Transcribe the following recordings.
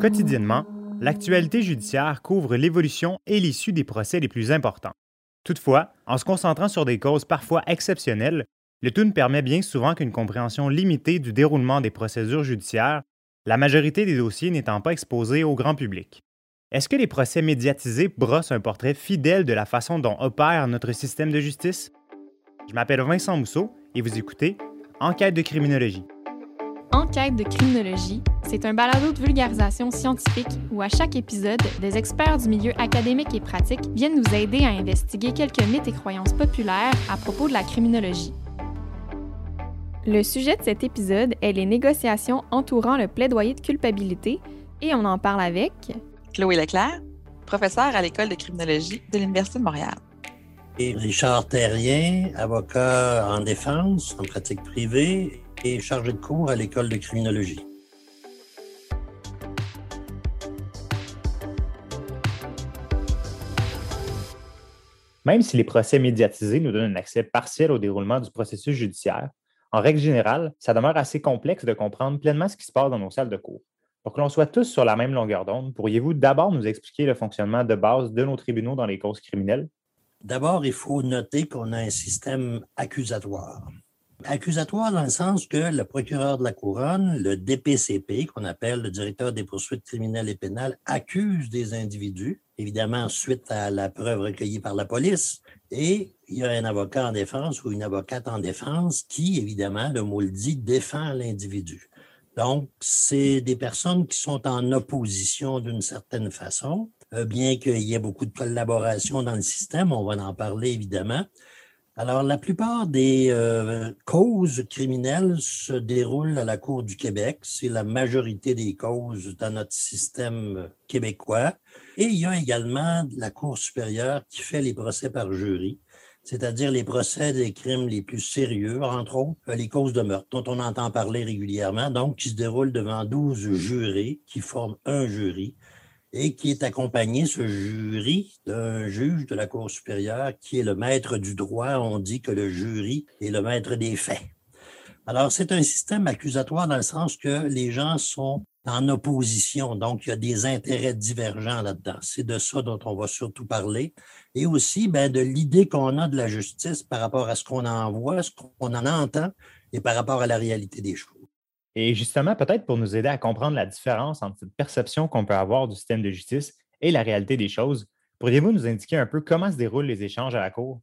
Quotidiennement, l'actualité judiciaire couvre l'évolution et l'issue des procès les plus importants. Toutefois, en se concentrant sur des causes parfois exceptionnelles, le tout ne permet bien souvent qu'une compréhension limitée du déroulement des procédures judiciaires, la majorité des dossiers n'étant pas exposés au grand public. Est-ce que les procès médiatisés brossent un portrait fidèle de la façon dont opère notre système de justice? Je m'appelle Vincent Mousseau et vous écoutez Enquête de criminologie. Enquête de criminologie, c'est un balado de vulgarisation scientifique où à chaque épisode, des experts du milieu académique et pratique viennent nous aider à investiguer quelques mythes et croyances populaires à propos de la criminologie. Le sujet de cet épisode est les négociations entourant le plaidoyer de culpabilité et on en parle avec Chloé Leclerc, professeure à l'École de criminologie de l'Université de Montréal. Et Richard Terrien, avocat en défense, en pratique privée et chargé de cours à l'École de criminologie. Même si les procès médiatisés nous donnent un accès partiel au déroulement du processus judiciaire, en règle générale, ça demeure assez complexe de comprendre pleinement ce qui se passe dans nos salles de cours. Pour que l'on soit tous sur la même longueur d'onde, pourriez-vous d'abord nous expliquer le fonctionnement de base de nos tribunaux dans les causes criminelles? D'abord, il faut noter qu'on a un système accusatoire. Accusatoire dans le sens que le procureur de la couronne, le DPCP, qu'on appelle le directeur des poursuites criminelles et pénales, accuse des individus, évidemment suite à la preuve recueillie par la police, et il y a un avocat en défense ou une avocate en défense qui, évidemment, le mot le dit, défend l'individu. Donc, c'est des personnes qui sont en opposition d'une certaine façon, euh, bien qu'il y ait beaucoup de collaboration dans le système, on va en parler évidemment. Alors, la plupart des euh, causes criminelles se déroulent à la Cour du Québec. C'est la majorité des causes dans notre système québécois. Et il y a également la Cour supérieure qui fait les procès par jury, c'est-à-dire les procès des crimes les plus sérieux, entre autres les causes de meurtre, dont on entend parler régulièrement, donc qui se déroulent devant 12 jurés qui forment un jury et qui est accompagné, ce jury, d'un juge de la Cour supérieure qui est le maître du droit. On dit que le jury est le maître des faits. Alors, c'est un système accusatoire dans le sens que les gens sont en opposition, donc il y a des intérêts divergents là-dedans. C'est de ça dont on va surtout parler. Et aussi ben, de l'idée qu'on a de la justice par rapport à ce qu'on en voit, ce qu'on en entend et par rapport à la réalité des choses. Et justement, peut-être pour nous aider à comprendre la différence entre cette perception qu'on peut avoir du système de justice et la réalité des choses, pourriez-vous nous indiquer un peu comment se déroulent les échanges à la Cour?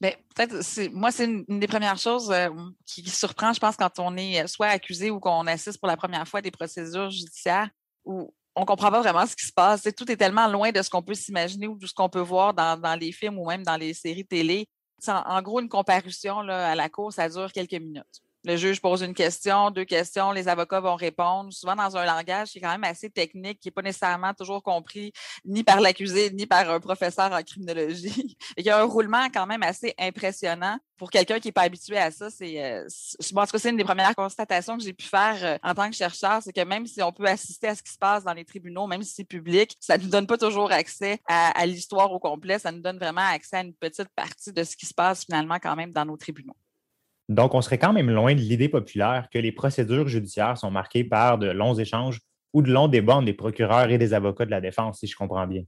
Bien, peut-être, moi, c'est une, des premières choses euh, qui, surprend, je pense, quand on est soit accusé ou qu'on assiste pour la première fois à des procédures judiciaires où on ne comprend pas vraiment ce qui se passe. tout est tellement loin de ce qu'on peut s'imaginer ou de ce qu'on peut voir dans, les films ou même dans les séries télé. En, gros, une comparution à la Cour, ça dure quelques minutes. Le juge pose une question, deux questions, les avocats vont répondre, souvent dans un langage qui est quand même assez technique, qui n'est pas nécessairement toujours compris ni par l'accusé, ni par un professeur en criminologie. Il y a un roulement quand même assez impressionnant. Pour quelqu'un qui n'est pas habitué à ça, c'est, euh, en tout cas, c'est une des premières constatations que j'ai pu faire euh, en tant que chercheur, c'est que même si on peut assister à ce qui se passe dans les tribunaux, même si c'est public, ça ne nous donne pas toujours accès à l'histoire au complet, ça nous donne vraiment accès à une petite partie de ce qui se passe finalement quand même dans nos tribunaux. Donc, on serait quand même loin de l'idée populaire que les procédures judiciaires sont marquées par de longs échanges ou de longs débats entre des procureurs et des avocats de la défense, si je comprends bien.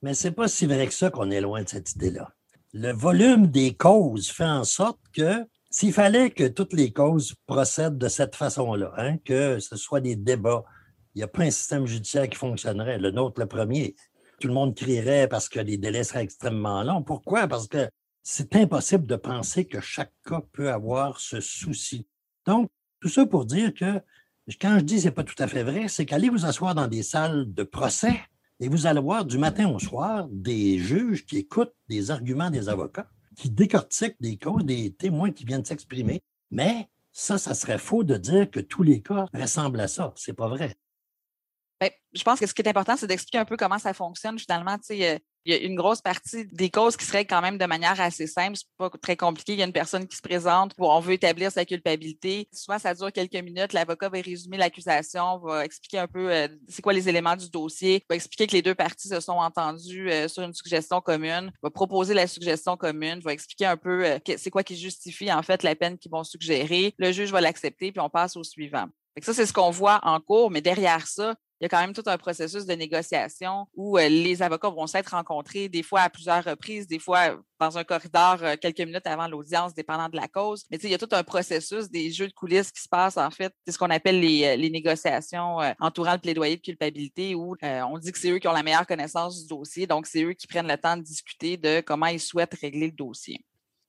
Mais c'est pas si vrai que ça qu'on est loin de cette idée-là. Le volume des causes fait en sorte que s'il fallait que toutes les causes procèdent de cette façon-là, hein, que ce soit des débats, il n'y a pas un système judiciaire qui fonctionnerait. Le nôtre, le premier, tout le monde crierait parce que les délais seraient extrêmement longs. Pourquoi? Parce que c'est impossible de penser que chaque cas peut avoir ce souci. Donc, tout ça pour dire que quand je dis c'est pas tout à fait vrai, c'est qu'allez vous asseoir dans des salles de procès et vous allez voir du matin au soir des juges qui écoutent des arguments des avocats, qui décortiquent des causes, des témoins qui viennent s'exprimer. Mais ça, ça serait faux de dire que tous les cas ressemblent à ça. C'est pas vrai. Ben, je pense que ce qui est important, c'est d'expliquer un peu comment ça fonctionne. Finalement, tu sais, euh, il y a une grosse partie des causes qui seraient quand même de manière assez simple. C'est pas très compliqué. Il y a une personne qui se présente où on veut établir sa culpabilité. Souvent, ça dure quelques minutes. L'avocat va résumer l'accusation, va expliquer un peu euh, c'est quoi les éléments du dossier, va expliquer que les deux parties se sont entendues euh, sur une suggestion commune, va proposer la suggestion commune, va expliquer un peu euh, c'est quoi qui justifie en fait la peine qu'ils vont suggérer. Le juge va l'accepter, puis on passe au suivant. ça, c'est ce qu'on voit en cours, mais derrière ça, il y a quand même tout un processus de négociation où euh, les avocats vont s'être rencontrés des fois à plusieurs reprises, des fois dans un corridor euh, quelques minutes avant l'audience, dépendant de la cause. Mais il y a tout un processus, des jeux de coulisses qui se passent en fait. C'est ce qu'on appelle les, euh, négociations entourant le plaidoyer de culpabilité où on dit que c'est eux qui ont la meilleure connaissance du dossier. Donc, c'est eux qui prennent le temps de discuter de comment ils souhaitent régler le dossier.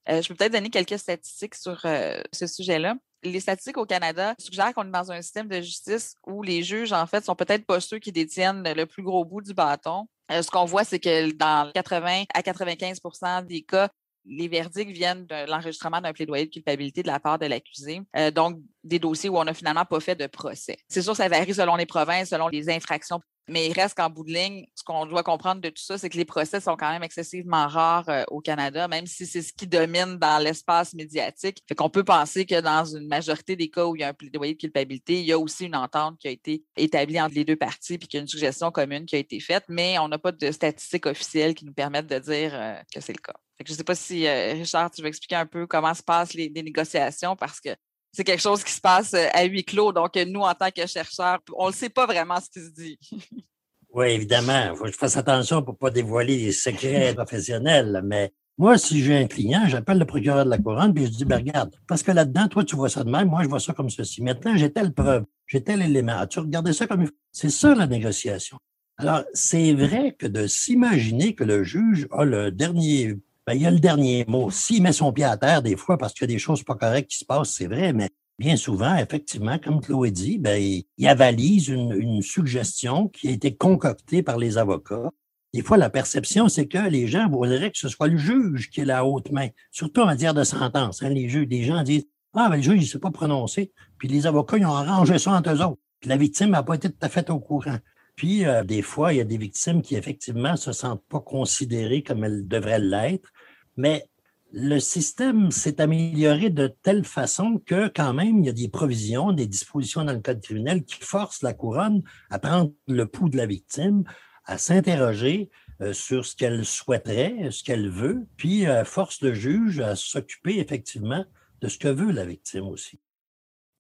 Je peux peut-être donner quelques statistiques sur ce sujet-là les statistiques au Canada suggèrent qu'on est dans un système de justice où les juges, en fait, sont peut-être pas ceux qui détiennent le plus gros bout du bâton. Euh, ce qu'on voit, c'est que dans 80 à 95% des cas, les verdicts viennent de l'enregistrement d'un plaidoyer de culpabilité de la part de l'accusé. Euh, donc, des dossiers où on n'a finalement pas fait de procès. C'est sûr, ça varie selon les provinces, selon les infractions mais il reste qu'en bout de ligne, ce qu'on doit comprendre de tout ça, c'est que les procès sont quand même excessivement rares euh, au Canada, même si c'est ce qui domine dans l'espace médiatique. Fait qu'on peut penser que dans une majorité des cas où il y a un plaidoyer de culpabilité, il y a aussi une entente qui a été établie entre les deux parties puis qu'il y a une suggestion commune qui a été faite, mais on n'a pas de statistiques officielles qui nous permettent de dire euh, que c'est le cas. je ne sais pas si, euh, Richard, tu veux expliquer un peu comment se passent les négociations parce que c'est quelque chose qui se passe euh, à huis clos. Donc, nous, en tant que chercheurs, on ne sait pas vraiment ce qui se dit. oui, évidemment. Il faut que je fasse attention pour ne pas dévoiler les secrets professionnels. Mais moi, si j'ai un client, j'appelle le procureur de la couronne puis je dis, ben, regarde, parce que là-dedans, toi, tu vois ça de même, moi, je vois ça comme ceci. Maintenant, j'ai telle preuve, j'ai tel élément. As-tu regardé ça comme C'est ça, la négociation. Alors, c'est vrai que de s'imaginer que le juge a le dernier ben, il y a le dernier mot. S'il met son pied à terre des fois parce qu'il y a des choses pas correctes qui se passent, c'est vrai, mais bien souvent, effectivement, comme Chloé dit, ben, il avalise une, une suggestion qui a été concoctée par les avocats. Des fois, la perception, c'est que les gens voudraient que ce soit le juge qui ait la haute main, surtout en matière de sentence. Hein, les juges, des gens disent Ah, ben, le juge, il ne s'est pas prononcé. Puis les avocats, ils ont arrangé ça entre eux autres. Puis la victime n'a pas été tout à fait au courant. Puis, euh, des fois, il y a des victimes qui, effectivement, se sentent pas considérées comme elles devraient l'être. Mais le système s'est amélioré de telle façon que, quand même, il y a des provisions, des dispositions dans le code criminel qui forcent la couronne à prendre le pouls de la victime, à s'interroger euh, sur ce qu'elle souhaiterait, ce qu'elle veut, puis euh, force le juge à s'occuper effectivement de ce que veut la victime aussi.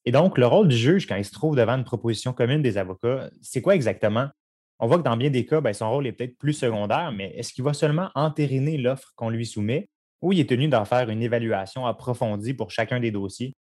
Et donc, le rôle du juge quand il se trouve devant une proposition commune des avocats, c'est quoi exactement? On voit que dans bien des cas, ben, son rôle est peut-être plus secondaire, mais est-ce qu'il va seulement entériner l'offre qu'on lui soumet ou il est tenu d'en faire une évaluation approfondie pour chacun des dossiers?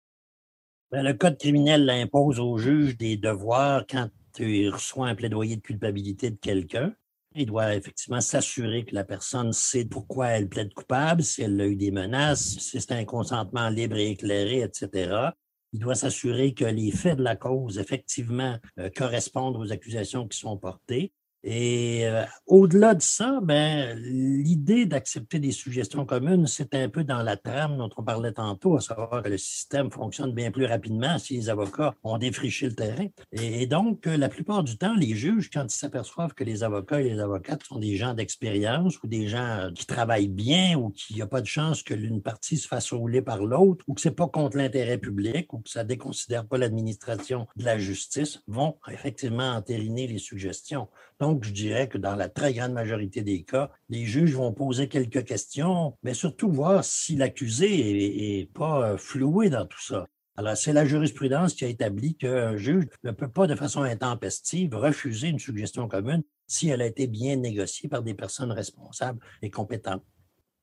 Ben, le Code criminel impose au juge des devoirs quand il reçoit un plaidoyer de culpabilité de quelqu'un. Il doit effectivement s'assurer que la personne sait pourquoi elle plaide coupable, si elle a eu des menaces, si c'est un consentement libre et éclairé, etc. Il doit s'assurer que les faits de la cause, effectivement, euh, correspondent aux accusations qui sont portées. Et euh, au-delà de ça, ben, l'idée d'accepter des suggestions communes, c'est un peu dans la trame dont on parlait tantôt, à savoir que le système fonctionne bien plus rapidement si les avocats ont défriché le terrain. Et, donc, euh, la plupart du temps, les juges, quand ils s'aperçoivent que les avocats et les avocates sont des gens d'expérience ou des gens qui travaillent bien ou qu'il n'y a pas de chance que l'une partie se fasse rouler par l'autre ou que c'est pas contre l'intérêt public ou que ça déconsidère pas l'administration de la justice, vont effectivement entériner les suggestions. Donc, je dirais que dans la très grande majorité des cas, les juges vont poser quelques questions, mais surtout voir si l'accusé est, pas euh, floué dans tout ça. Alors, c'est la jurisprudence qui a établi qu'un juge ne peut pas, de façon intempestive, refuser une suggestion commune si elle a été bien négociée par des personnes responsables et compétentes.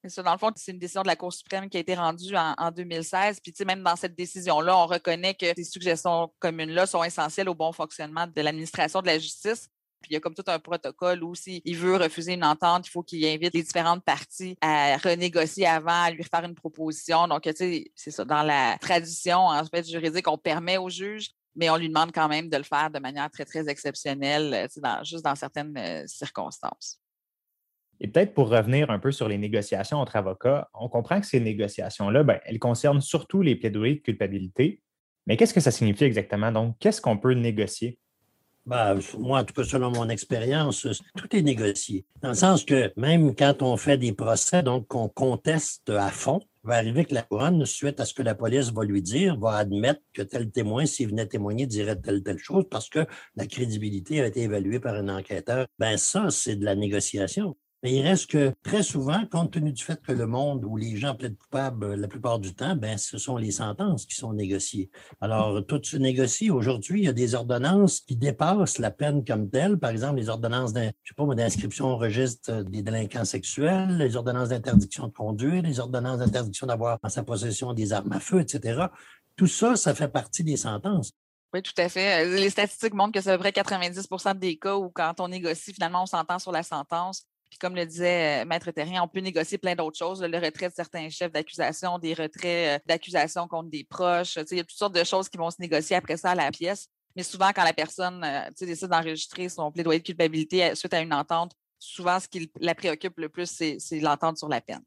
Dans le fond, c'est une décision de la Cour suprême qui a été rendue en, en 2016. Puis, même dans cette décision-là, on reconnaît que ces suggestions communes-là sont essentielles au bon fonctionnement de l'administration de la justice. Puis il y a comme tout un protocole où s'il veut refuser une entente, il faut qu'il invite les différentes parties à renégocier avant, à lui faire une proposition. Donc, tu sais, c'est ça. Dans la tradition, en fait, juridique, on permet au juge, mais on lui demande quand même de le faire de manière très, très exceptionnelle, dans, juste dans certaines euh, circonstances. Et peut-être pour revenir un peu sur les négociations entre avocats, on comprend que ces négociations-là, ben, elles concernent surtout les plaidoyers de culpabilité. Mais qu'est-ce que ça signifie exactement? Donc, qu'est-ce qu'on peut négocier? Ben, moi, en tout cas, selon mon expérience, tout est négocié. Dans le sens que même quand on fait des procès, donc qu'on conteste à fond, va arriver que la couronne, suite à ce que la police va lui dire, va admettre que tel témoin, s'il venait témoigner, dirait telle telle chose parce que la crédibilité a été évaluée par un enquêteur. Ben ça, c'est de la négociation. Mais il reste que très souvent, compte tenu du fait que le monde où les gens plaident coupables euh, la plupart du temps, ben, ce sont les sentences qui sont négociées. Alors, tout se négocie. Aujourd'hui, il y a des ordonnances qui dépassent la peine comme telle. Par exemple, les ordonnances d'inscription au registre des délinquants sexuels, les ordonnances d'interdiction de conduire, les ordonnances d'interdiction d'avoir en sa possession des armes à feu, etc. Tout ça, ça fait partie des sentences. Oui, tout à fait. Euh, les statistiques montrent que c'est à peu près 90% des cas où, quand on négocie, finalement, on s'entend sur la sentence. Puis comme le disait euh, Maître Terrien, on peut négocier plein d'autres choses, le retrait de certains chefs d'accusation, des retraits euh, d'accusation contre des proches. Il y a toutes sortes de choses qui vont se négocier après ça à la pièce. Mais souvent, quand la personne décide d'enregistrer son plaidoyer de culpabilité suite à une entente, souvent, ce qui la préoccupe le plus, c'est l'entente sur la peine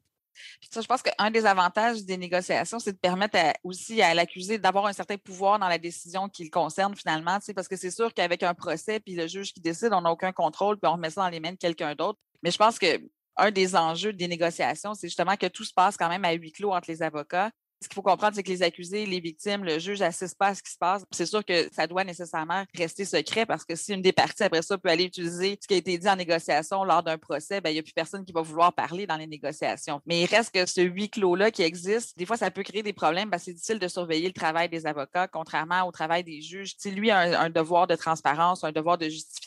je pense qu'un des avantages des négociations, c'est de permettre aussi à l'accusé d'avoir un certain pouvoir dans la décision qui le concerne finalement, parce que c'est sûr qu'avec un procès, puis le juge qui décide, on n'a aucun contrôle, puis on remet ça dans les mains de quelqu'un d'autre. Mais je pense que un des enjeux des négociations, c'est justement que tout se passe quand même à huis clos entre les avocats ce qu'il faut comprendre, c'est que les accusés, les victimes, le juge n'assistent pas à ce qui se passe. C'est sûr que ça doit nécessairement rester secret parce que si une des parties, après ça, peut aller utiliser ce qui a été dit en négociation lors d'un procès, ben, il n'y a plus personne qui va vouloir parler dans les négociations. Mais il reste que ce huis clos-là qui existe, des fois, ça peut créer des problèmes. parce c'est difficile de surveiller le travail des avocats, contrairement au travail des juges. sais, lui a un, devoir de transparence, un devoir de justification.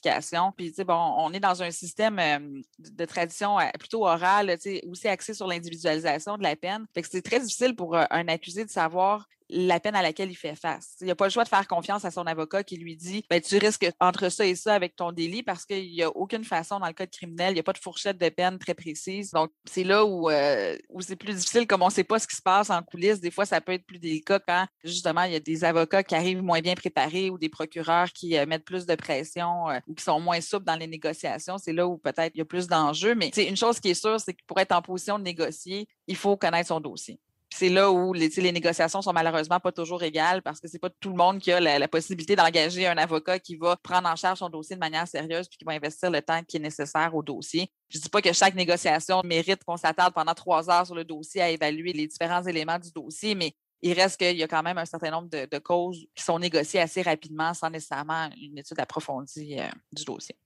Puis, bon, on est dans un système de tradition euh, plutôt orale, aussi axé sur l'individualisation de la peine. c'est très difficile pour euh, un accusé de savoir la peine à laquelle il fait face. Il n'a pas le choix de faire confiance à son avocat qui lui dit ben, tu risques entre ça et ça avec ton délit parce qu'il n'y a aucune façon dans le code criminel, il n'y a pas de fourchette de peine très précise. Donc, c'est là où, euh, où c'est plus difficile, comme on ne sait pas ce qui se passe en coulisses. Des fois, ça peut être plus délicat quand justement il y a des avocats qui arrivent moins bien préparés ou des procureurs qui euh, mettent plus de pression euh, ou qui sont moins souples dans les négociations. C'est là où peut-être il y a plus d'enjeux. Mais une chose qui est sûre, c'est que pour être en position de négocier, il faut connaître son dossier c'est là où les, les, négociations sont malheureusement pas toujours égales parce que c'est pas tout le monde qui a la, possibilité d'engager un avocat qui va prendre en charge son dossier de manière sérieuse puis qui va investir le temps qui est nécessaire au dossier. Je dis pas que chaque négociation mérite qu'on s'attarde pendant trois heures sur le dossier à évaluer les différents éléments du dossier, mais il reste qu'il y a quand même un certain nombre de, causes qui sont négociées assez rapidement sans nécessairement une étude approfondie euh, du dossier.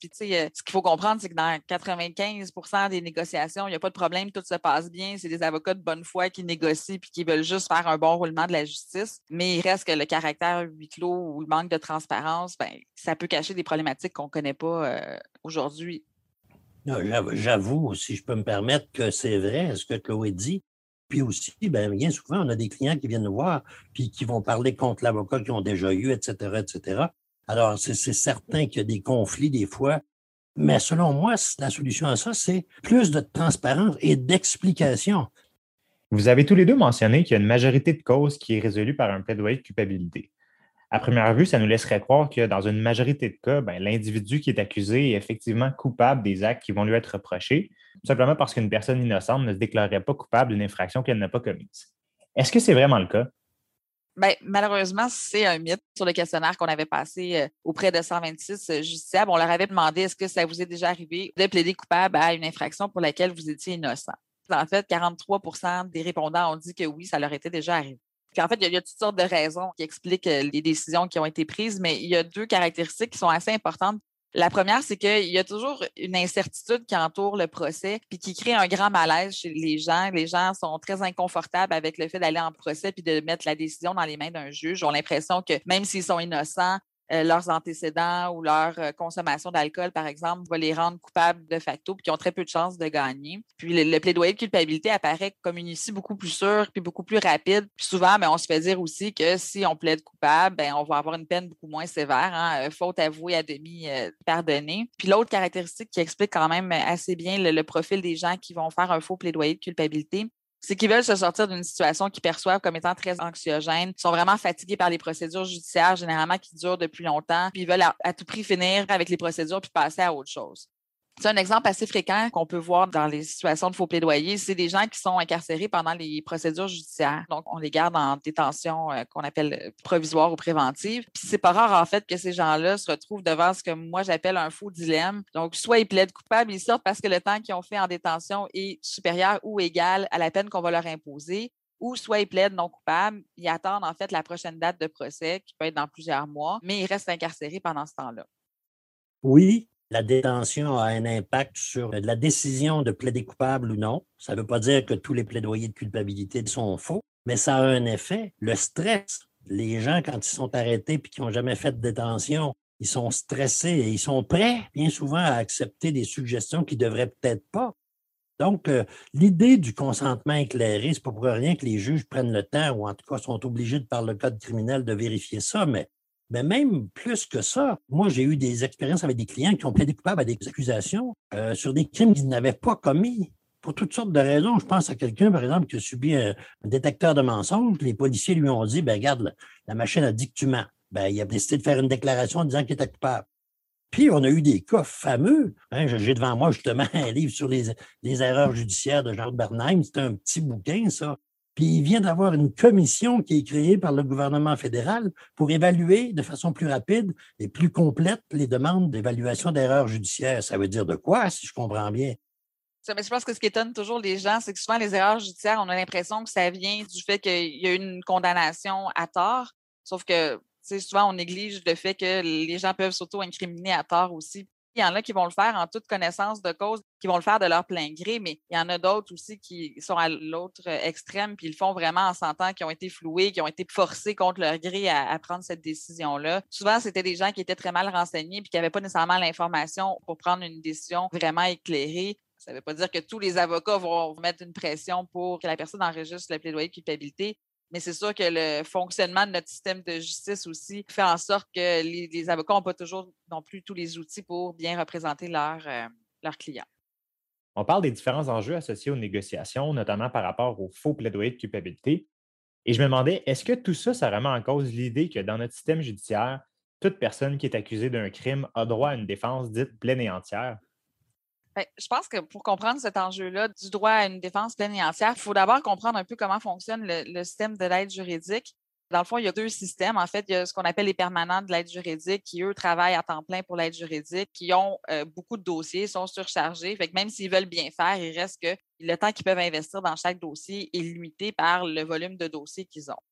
Puis, tu sais, euh, ce qu'il faut comprendre, c'est que dans 95% des négociations, il n'y a pas de problème, tout se passe bien. C'est des avocats de bonne foi qui négocient puis qui veulent juste faire un bon roulement de la justice. Mais il reste que le caractère huis clos ou le manque de transparence, ben, ça peut cacher des problématiques qu'on ne connaît pas euh, aujourd'hui. J'avoue, si je peux me permettre, que c'est vrai ce que Chloé dit. Puis aussi, ben, bien souvent, on a des clients qui viennent nous voir puis qui vont parler contre l'avocat qu'ils ont déjà eu, etc., etc. Alors, c'est certain qu'il y a des conflits des fois, mais selon moi, la solution à ça, c'est plus de transparence et d'explication. Vous avez tous les deux mentionné qu'il y a une majorité de causes qui est résolue par un plaidoyer de culpabilité. À première vue, ça nous laisserait croire que dans une majorité de cas, ben, l'individu qui est accusé est effectivement coupable des actes qui vont lui être reprochés, simplement parce qu'une personne innocente ne se déclarerait pas coupable d'une infraction qu'elle n'a pas commise. Est-ce que c'est vraiment le cas? Bien, malheureusement, c'est un mythe sur le questionnaire qu'on avait passé euh, auprès de 126 euh, justiciables. On leur avait demandé est-ce que ça vous est déjà arrivé de plaider coupable à une infraction pour laquelle vous étiez innocent? En fait, 43% des répondants ont dit que oui, ça leur était déjà arrivé. en fait, il y, a, toutes sortes de raisons qui expliquent euh, les décisions qui ont été prises, mais il y a deux caractéristiques qui sont assez importantes la première, c'est qu'il y a toujours une incertitude qui entoure le procès, puis qui crée un grand malaise chez les gens. Les gens sont très inconfortables avec le fait d'aller en procès puis de mettre la décision dans les mains d'un juge. Ils ont l'impression que même s'ils sont innocents, euh, leurs antécédents ou leur euh, consommation d'alcool, par exemple, va les rendre coupables de facto, puis qui ont très peu de chances de gagner. Puis le, plaidoyer de culpabilité apparaît comme une issue beaucoup plus sûre, puis beaucoup plus rapide. Puis souvent, mais ben, on se fait dire aussi que si on plaide coupable, ben, on va avoir une peine beaucoup moins sévère, hein, euh, faute avouée à demi pardonnée. Puis l'autre caractéristique qui explique quand même assez bien le profil des gens qui vont faire un faux plaidoyer de culpabilité, c'est qu'ils veulent se sortir d'une situation qu'ils perçoivent comme étant très anxiogène, ils sont vraiment fatigués par les procédures judiciaires, généralement qui durent depuis longtemps, puis ils veulent à tout prix finir avec les procédures puis passer à autre chose. C'est un exemple assez fréquent qu'on peut voir dans les situations de faux plaidoyer. C'est des gens qui sont incarcérés pendant les procédures judiciaires. Donc, on les garde en détention euh, qu'on appelle provisoire ou préventive. Puis, c'est pas rare, en fait, que ces gens-là se retrouvent devant ce que moi j'appelle un faux dilemme. Donc, soit ils plaident coupables, ils sortent parce que le temps qu'ils ont fait en détention est supérieur ou égal à la peine qu'on va leur imposer, ou soit ils plaident non coupables, ils attendent en fait la prochaine date de procès, qui peut être dans plusieurs mois, mais ils restent incarcérés pendant ce temps-là. Oui, La détention a un impact sur la décision de plaider coupable ou non. Ça ne veut pas dire que tous les plaidoyers de culpabilité sont faux, mais ça a un effet. Le stress, les gens, quand ils sont arrêtés et qui n'ont jamais fait de détention, ils sont stressés et ils sont prêts, bien souvent, à accepter des suggestions qu'ils ne devraient peut-être pas. Donc, euh, l'idée du consentement éclairé, c'est pas pour rien que les juges prennent le temps, ou en tout cas sont obligés de, par le code criminel, de vérifier ça, mais, mais même plus que ça, moi, j'ai eu des expériences avec des clients qui ont plaidé coupables à des accusations euh, sur des crimes qu'ils n'avaient pas commis pour toutes sortes de raisons. Je pense à quelqu'un, par exemple, qui a subi un, détecteur de mensonges. Les policiers lui ont dit, ben regarde, la machine a dit que tu mens. Ben, il a décidé de faire une déclaration en disant qu'il était coupable. Puis, on a eu des cas fameux. Hein, j'ai devant moi justement un livre sur les, erreurs judiciaires de Jean Bernheim. C'est un petit bouquin, ça. Il vient d'avoir une commission qui est créée par le gouvernement fédéral pour évaluer de façon plus rapide et plus complète les demandes d'évaluation d'erreurs judiciaires. Ça veut dire de quoi, si je comprends bien? Mais je pense que ce qui étonne toujours les gens, c'est que souvent les erreurs judiciaires, on a l'impression que ça vient du fait qu'il y a une condamnation à tort. Sauf que souvent, on néglige le fait que les gens peuvent s'auto-incriminer à tort aussi. Il y en a qui vont le faire en toute connaissance de cause, qui vont le faire de leur plein gré, mais il y en a d'autres aussi qui sont à l'autre extrême, puis ils le font vraiment en sentant qu'ils ont été floués, qui ont été forcés contre leur gré à, prendre cette décision-là. Souvent, c'était des gens qui étaient très mal renseignés, puis qui n'avaient pas nécessairement l'information pour prendre une décision vraiment éclairée. Ça ne veut pas dire que tous les avocats vont mettre une pression pour que la personne enregistre le plaidoyer de culpabilité, mais c'est sûr que le fonctionnement de notre système de justice aussi fait en sorte que les, avocats n'ont pas toujours non plus tous les outils pour bien représenter leurs leur clients. On parle des différents enjeux associés aux négociations, notamment par rapport aux faux plaidoyers de culpabilité. Et je me demandais, est-ce que tout ça, ça remet en cause l'idée que dans notre système judiciaire, toute personne qui est accusée d'un crime a droit à une défense dite pleine et entière? Ben, je pense que pour comprendre cet enjeu-là du droit à une défense pleine et entière, il faut d'abord comprendre un peu comment fonctionne le, système de l'aide juridique. Dans le fond, il y a deux systèmes. En fait, il y a ce qu'on appelle les permanents de l'aide juridique qui, eux, travaillent à temps plein pour l'aide juridique, qui ont euh, beaucoup de dossiers, sont surchargés. Fait que même s'ils veulent bien faire, il reste que le temps qu'ils peuvent investir dans chaque dossier est limité par le volume de dossiers qu'ils ont.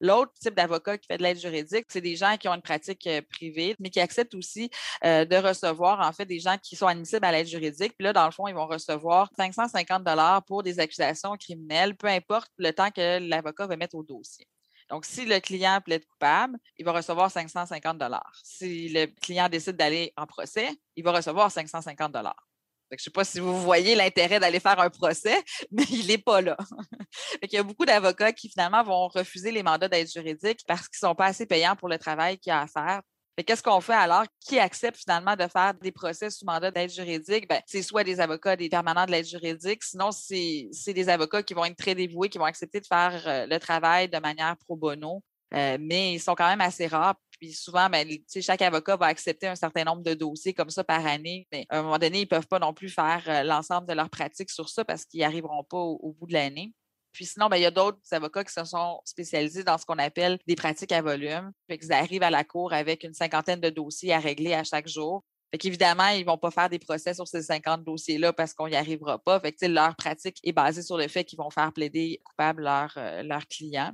L'autre type d'avocat qui fait de l'aide juridique, c'est des gens qui ont une pratique euh, privée, mais qui acceptent aussi euh, de recevoir, en fait, des gens qui sont admissibles à l'aide juridique. Puis là, dans le fond, ils vont recevoir 550 dollars pour des accusations criminelles, peu importe le temps que l'avocat va mettre au dossier. Donc, si le client plaide coupable, il va recevoir 550 dollars. Si le client décide d'aller en procès, il va recevoir 550 dollars. Je ne sais pas si vous voyez l'intérêt d'aller faire un procès, mais il n'est pas là. il y a beaucoup d'avocats qui finalement vont refuser les mandats d'aide juridique parce qu'ils ne sont pas assez payants pour le travail qu'il y a à faire. Qu'est-ce qu'on fait alors? Qui accepte finalement de faire des procès sous mandat d'aide juridique? Ben, c'est soit des avocats, des permanents de l'aide juridique, sinon c'est des avocats qui vont être très dévoués, qui vont accepter de faire euh, le travail de manière pro bono. Euh, mais ils sont quand même assez rares. Puis souvent, ben, chaque avocat va accepter un certain nombre de dossiers comme ça par année. Mais à un moment donné, ils ne peuvent pas non plus faire euh, l'ensemble de leur pratique sur ça parce qu'ils n'y arriveront pas au, bout de l'année. Puis sinon, ben, il y a d'autres avocats qui se sont spécialisés dans ce qu'on appelle des pratiques à volume. Fait arrivent à la cour avec une cinquantaine de dossiers à régler à chaque jour. Fait qu'évidemment, ils ne vont pas faire des procès sur ces 50 dossiers-là parce qu'on n'y arrivera pas. Fait que, leur pratique est basée sur le fait qu'ils vont faire plaider coupable leurs leur euh, clients.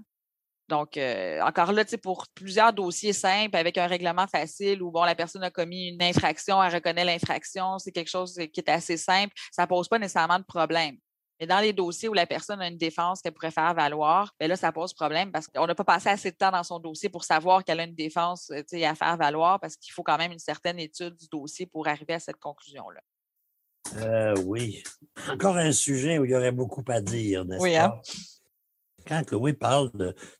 Donc, euh, encore là, pour plusieurs dossiers simples avec un règlement facile où bon, la personne a commis une infraction, elle reconnaît l'infraction, c'est quelque chose qui est assez simple, ça ne pose pas nécessairement de problème. Mais dans les dossiers où la personne a une défense qu'elle pourrait faire valoir, bien là, ça pose problème parce qu'on n'a pas passé assez de temps dans son dossier pour savoir qu'elle a une défense euh, à faire valoir parce qu'il faut quand même une certaine étude du dossier pour arriver à cette conclusion-là. Euh, oui. Encore un sujet où il y aurait beaucoup à dire, n'est-ce oui, hein? Quand Chloé parle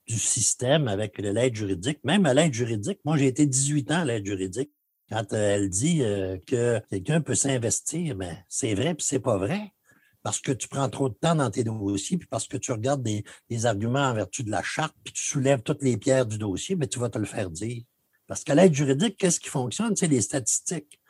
du système avec l'aide juridique, même à l'aide juridique, moi j'ai été 18 ans à l'aide juridique. Quand euh, elle dit euh, que quelqu'un peut s'investir, ben, c'est vrai puis c'est pas vrai. Parce que tu prends trop de temps dans tes dossiers, puis parce que tu regardes des, arguments en vertu de la charte, puis tu soulèves toutes les pierres du dossier, mais ben, tu vas te le faire dire. Parce qu'à l'aide juridique, qu'est-ce qui fonctionne? C'est les statistiques.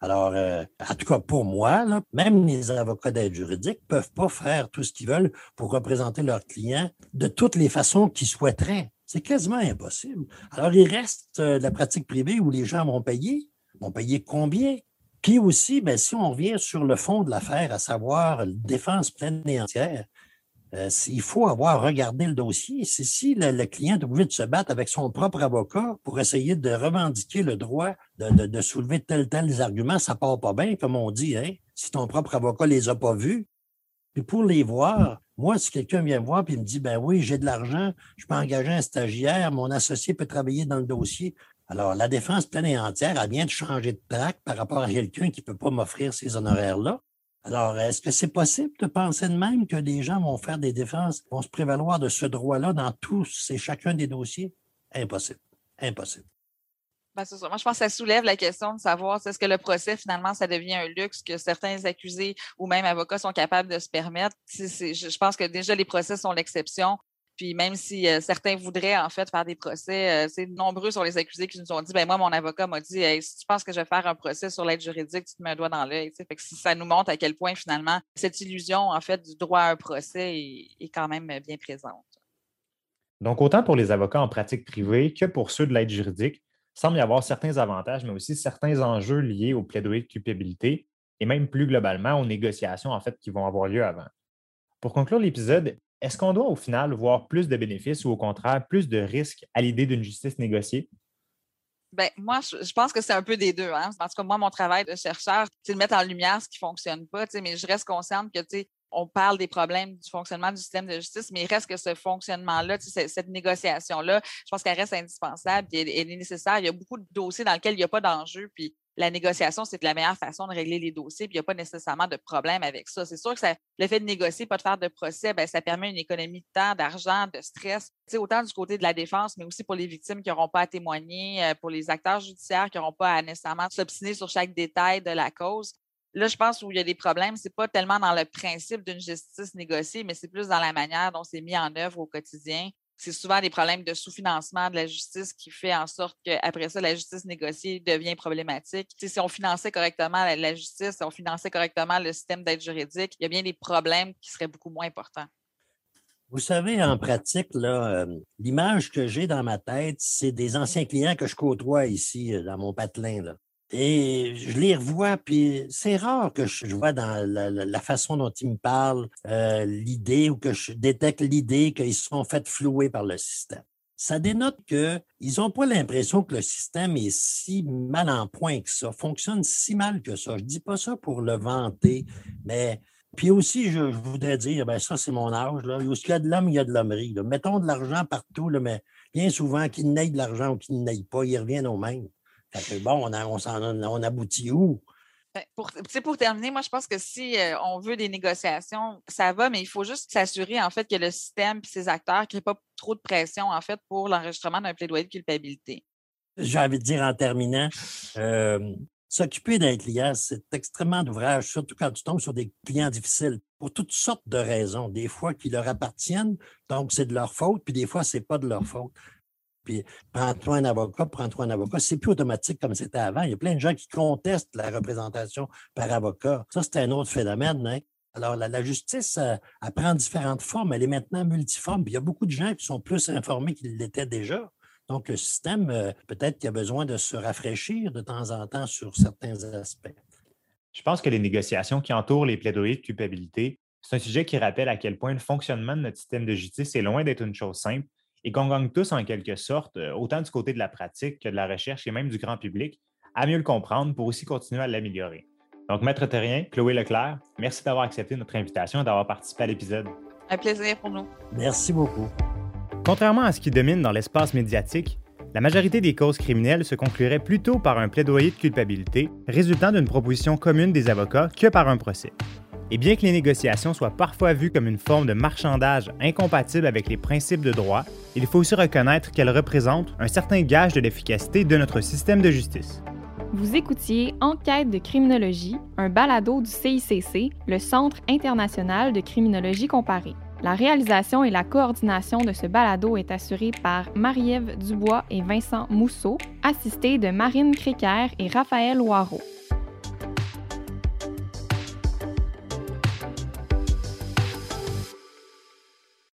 Alors, euh, en tout cas, pour moi, même les avocats d'aide juridique ne peuvent pas faire tout ce qu'ils veulent pour représenter leurs clients de toutes les façons qu'ils souhaiteraient. C'est quasiment impossible. Alors, il reste euh, la pratique privée où les gens vont payer. Vont payer combien? Puis aussi, ben, si on revient sur le fond de l'affaire, à savoir défense pleine et entière, euh, il faut avoir regardé le dossier. C'est si le, client est obligé de se battre avec son propre avocat pour essayer de revendiquer le droit de, soulever tel tel arguments, ça part pas bien, comme on dit. Hein? Si ton propre avocat les a pas vus, puis pour les voir, moi, si quelqu'un vient me voir et me dit, ben oui, j'ai de l'argent, je peux engager un stagiaire, mon associé peut travailler dans le dossier. Alors, la défense pleine et entière, a bien de changer de track par rapport à quelqu'un qui ne peut pas m'offrir ces honoraires-là. Alors, est-ce que c'est possible de penser de même que des gens vont faire des défenses, vont se prévaloir de ce droit-là dans tous et chacun des dossiers? Impossible. Impossible. Ben, ça. Moi, je pense que ça soulève la question de savoir est-ce que le procès, finalement, ça devient un luxe que certains accusés ou même avocats sont capables de se permettre? je pense que déjà, les procès sont l'exception. Puis même si euh, certains voudraient en fait faire des procès, euh, c'est nombreux sur les accusés qui nous ont dit ben moi, mon avocat m'a dit si tu penses que je vais faire un procès sur l'aide juridique, tu te mets un doigt dans l'œil. Ça nous montre à quel point finalement cette illusion en fait du droit à un procès est, quand même bien présente. Donc, autant pour les avocats en pratique privée que pour ceux de l'aide juridique, semble y avoir certains avantages, mais aussi certains enjeux liés au plaidoyer de culpabilité et même plus globalement aux négociations en fait qui vont avoir lieu avant. Pour conclure l'épisode, est-ce qu'on doit au final voir plus de bénéfices ou au contraire plus de risques à l'idée d'une justice négociée? Ben, moi, je, pense que c'est un peu des deux. Hein. En tout cas, moi, mon travail de chercheur, c'est de mettre en lumière ce qui ne fonctionne pas, mais je reste consciente que on parle des problèmes du fonctionnement du système de justice, mais il reste que ce fonctionnement-là, cette négociation-là, je pense qu'elle reste indispensable et elle, est nécessaire. Il y a beaucoup de dossiers dans lesquels il n'y a pas d'enjeu, puis la négociation, c'est la meilleure façon de régler les dossiers, puis il n'y a pas nécessairement de problème avec ça. C'est sûr que le fait de négocier, pas de faire de procès, bien, ça permet une économie de temps, d'argent, de stress, autant du côté de la défense, mais aussi pour les victimes qui n'auront pas à témoigner, euh, pour les acteurs judiciaires qui n'auront pas à nécessairement s'obstiner sur chaque détail de la cause. Là, je pense où il y a des problèmes, c'est pas tellement dans le principe d'une justice négociée, mais c'est plus dans la manière dont c'est mis en œuvre au quotidien c'est souvent des problèmes de sous-financement de la justice qui fait en sorte qu'après ça, la justice négociée devient problématique. si on finançait correctement la, justice, si on finançait correctement le système d'aide juridique, il y a bien des problèmes qui seraient beaucoup moins importants. Vous savez, en pratique, euh, l'image que j'ai dans ma tête, c'est des anciens clients que je côtoie ici, euh, dans mon patelin. Et je les revois, puis c'est rare que je vois dans la, façon dont ils me parlent euh, l'idée ou que je détecte l'idée qu'ils se sont fait flouer par le système. Ça dénote qu'ils n'ont pas l'impression que le système est si mal en point que ça, fonctionne si mal que ça. Je ne dis pas ça pour le vanter, mais puis aussi, je, voudrais dire, ben ça, c'est mon âge. Là. Où il y a de l'homme, il y a de l'hommerie. Mettons de l'argent partout, là, mais bien souvent, qu'il n'aille de l'argent ou qu'il n'aille pas, il revient au même bon, on, on, aboutit où? Ben, pour, pour terminer, moi, je pense que si euh, on veut des négociations, ça va, mais il faut juste s'assurer, en fait, que le système et ses acteurs ne créent pas trop de pression, en fait, pour l'enregistrement d'un plaidoyer de culpabilité. J'ai envie de dire en terminant, euh, s'occuper d'un client, c'est extrêmement d'ouvrage, surtout quand tu tombes sur des clients difficiles, pour toutes sortes de raisons. Des fois qui leur appartiennent, donc c'est de leur faute, puis des fois, c'est pas de leur faute puis prends-toi un avocat, prends-toi un avocat. C'est plus automatique comme c'était avant. Il y a plein de gens qui contestent la représentation par avocat. Ça, c'est un autre phénomène. Hein. Alors, la, justice, euh, elle, prend différentes formes. Elle est maintenant multiforme. Puis il y a beaucoup de gens qui sont plus informés qu'ils l'étaient déjà. Donc, le système, euh, peut-être qu'il a besoin de se rafraîchir de temps en temps sur certains aspects. Je pense que les négociations qui entourent les plaidoyers de culpabilité, c'est un sujet qui rappelle à quel point le fonctionnement de notre système de justice est loin d'être une chose simple et qu'on gagne tous en quelque sorte, euh, autant du côté de la pratique que de la recherche et même du grand public, à mieux le comprendre pour aussi continuer à l'améliorer. Donc, Maître Terrien, Chloé Leclerc, merci d'avoir accepté notre invitation et d'avoir participé à l'épisode. Un plaisir pour nous. Merci beaucoup. Contrairement à ce qui domine dans l'espace médiatique, la majorité des causes criminelles se concluraient plutôt par un plaidoyer de culpabilité résultant d'une proposition commune des avocats que par un procès. Et bien que les négociations soient parfois vues comme une forme de marchandage incompatible avec les principes de droit, il faut aussi reconnaître qu'elles représentent un certain gage de l'efficacité de notre système de justice. Vous écoutiez Enquête de criminologie, un balado du CICC, le Centre international de criminologie comparée. La réalisation et la coordination de ce balado est assurée par Marie-Ève Dubois et Vincent Mousseau, assistés de Marine Créquer et Raphaël Loireau.